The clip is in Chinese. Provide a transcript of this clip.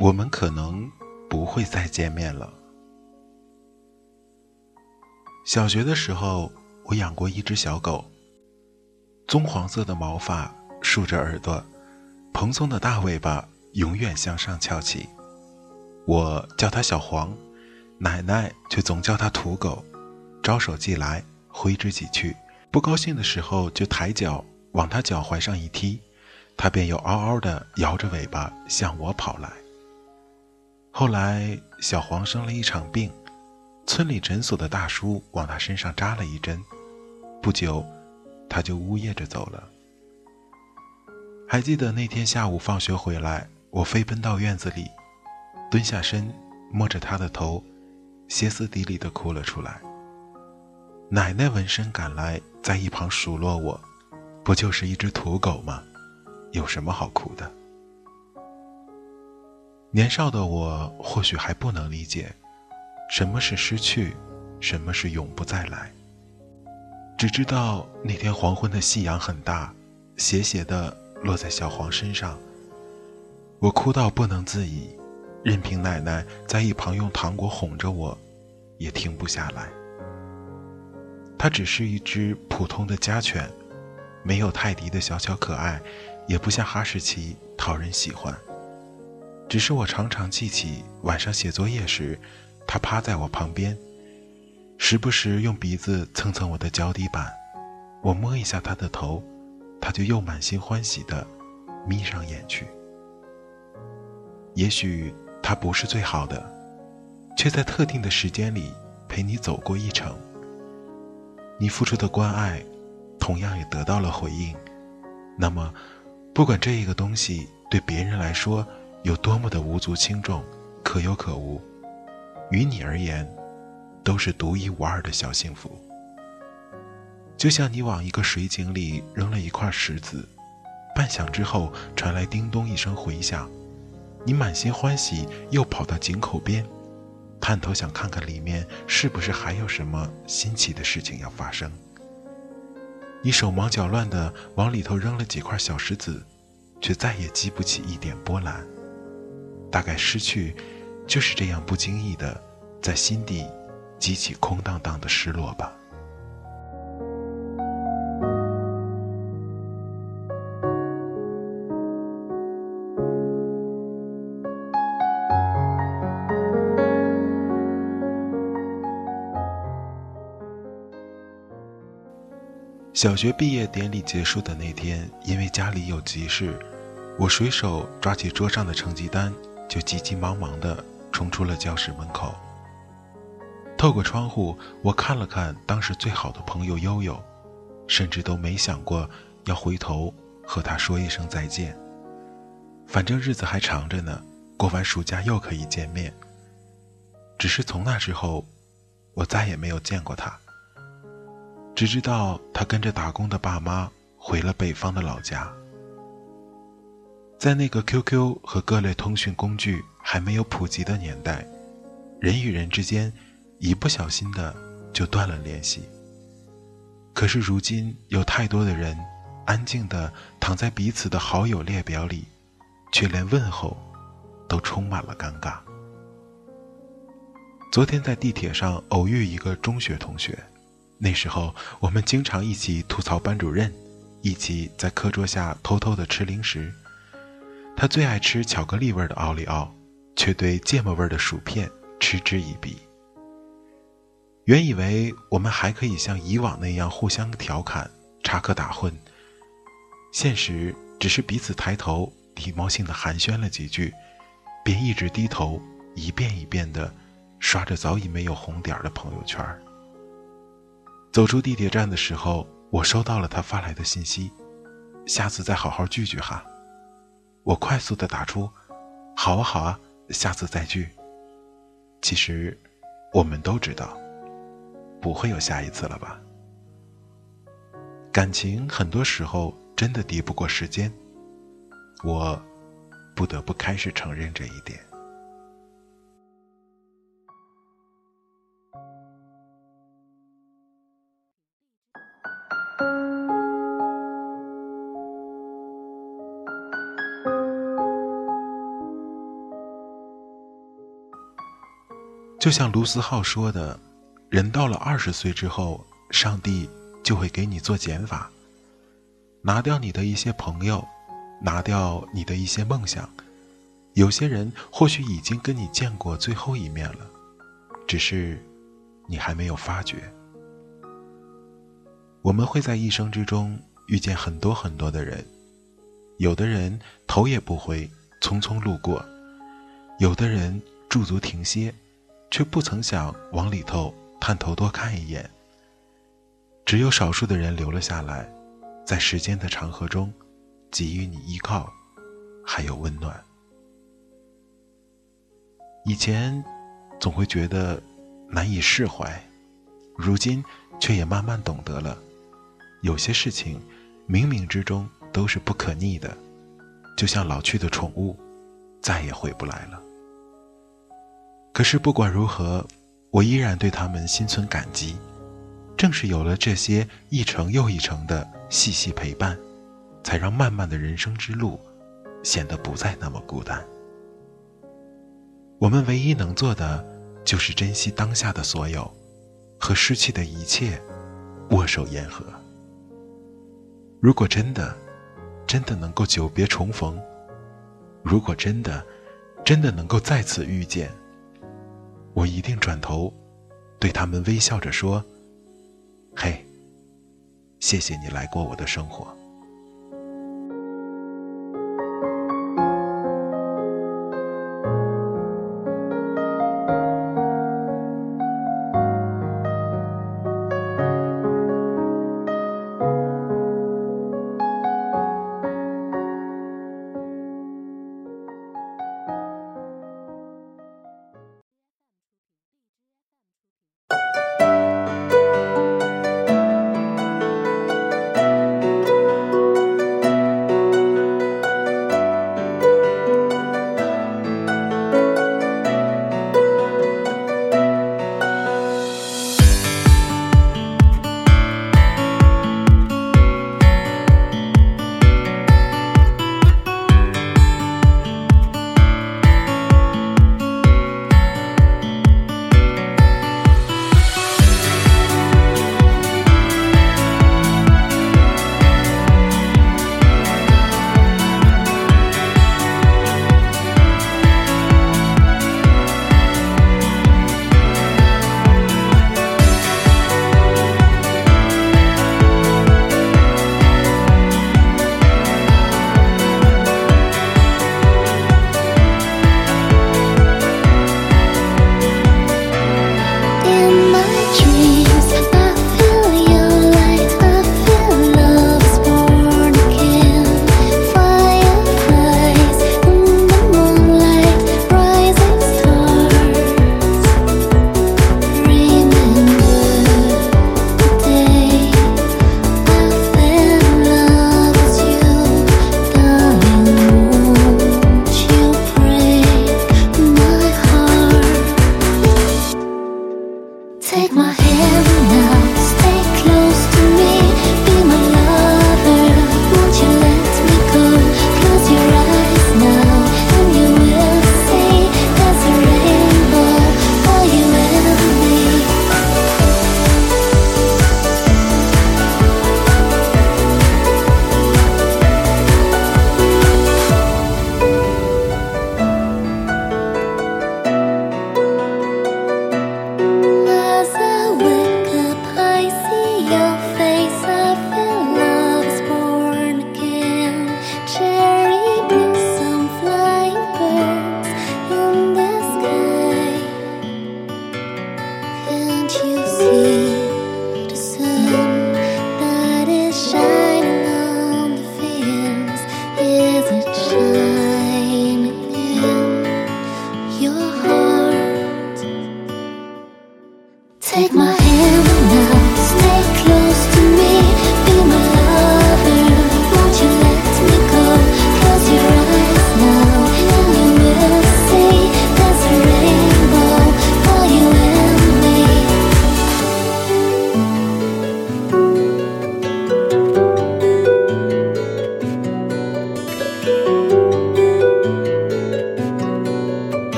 我们可能不会再见面了。小学的时候，我养过一只小狗，棕黄色的毛发竖着耳朵，蓬松的大尾巴永远向上翘起。我叫它小黄，奶奶却总叫它土狗，招手即来，挥之即去。不高兴的时候就抬脚往它脚踝上一踢，它便又嗷嗷地摇着尾巴向我跑来。后来，小黄生了一场病，村里诊所的大叔往他身上扎了一针，不久，他就呜咽着走了。还记得那天下午放学回来，我飞奔到院子里，蹲下身摸着他的头，歇斯底里地哭了出来。奶奶闻声赶来，在一旁数落我：“不就是一只土狗吗？有什么好哭的？”年少的我或许还不能理解，什么是失去，什么是永不再来。只知道那天黄昏的夕阳很大，斜斜地落在小黄身上。我哭到不能自已，任凭奶奶在一旁用糖果哄着我，也停不下来。它只是一只普通的家犬，没有泰迪的小巧可爱，也不像哈士奇讨人喜欢。只是我常常记起晚上写作业时，他趴在我旁边，时不时用鼻子蹭蹭我的脚底板，我摸一下他的头，他就又满心欢喜地眯上眼去。也许他不是最好的，却在特定的时间里陪你走过一程。你付出的关爱，同样也得到了回应。那么，不管这一个东西对别人来说，有多么的无足轻重，可有可无，于你而言，都是独一无二的小幸福。就像你往一个水井里扔了一块石子，半响之后传来叮咚一声回响，你满心欢喜，又跑到井口边，探头想看看里面是不是还有什么新奇的事情要发生。你手忙脚乱地往里头扔了几块小石子，却再也激不起一点波澜。大概失去，就是这样不经意的，在心底激起空荡荡的失落吧。小学毕业典礼结束的那天，因为家里有急事，我随手抓起桌上的成绩单。就急急忙忙地冲出了教室门口。透过窗户，我看了看当时最好的朋友悠悠，甚至都没想过要回头和他说一声再见。反正日子还长着呢，过完暑假又可以见面。只是从那之后，我再也没有见过他。只知道他跟着打工的爸妈回了北方的老家。在那个 QQ 和各类通讯工具还没有普及的年代，人与人之间一不小心的就断了联系。可是如今有太多的人安静的躺在彼此的好友列表里，却连问候都充满了尴尬。昨天在地铁上偶遇一个中学同学，那时候我们经常一起吐槽班主任，一起在课桌下偷偷的吃零食。他最爱吃巧克力味的奥利奥，却对芥末味的薯片嗤之以鼻。原以为我们还可以像以往那样互相调侃、插科打诨，现实只是彼此抬头，礼貌性的寒暄了几句，便一直低头，一遍一遍的刷着早已没有红点的朋友圈。走出地铁站的时候，我收到了他发来的信息：“下次再好好聚聚哈。”我快速的打出：“好啊，好啊，下次再聚。”其实，我们都知道，不会有下一次了吧？感情很多时候真的敌不过时间，我不得不开始承认这一点。就像卢思浩说的，人到了二十岁之后，上帝就会给你做减法，拿掉你的一些朋友，拿掉你的一些梦想。有些人或许已经跟你见过最后一面了，只是你还没有发觉。我们会在一生之中遇见很多很多的人，有的人头也不回，匆匆路过；有的人驻足停歇。却不曾想往里头探头多看一眼。只有少数的人留了下来，在时间的长河中，给予你依靠，还有温暖。以前总会觉得难以释怀，如今却也慢慢懂得了，有些事情冥冥之中都是不可逆的，就像老去的宠物，再也回不来了。可是不管如何，我依然对他们心存感激。正是有了这些一程又一程的细细陪伴，才让漫漫的人生之路显得不再那么孤单。我们唯一能做的，就是珍惜当下的所有，和失去的一切握手言和。如果真的，真的能够久别重逢，如果真的，真的能够再次遇见。我一定转头，对他们微笑着说：“嘿，谢谢你来过我的生活。”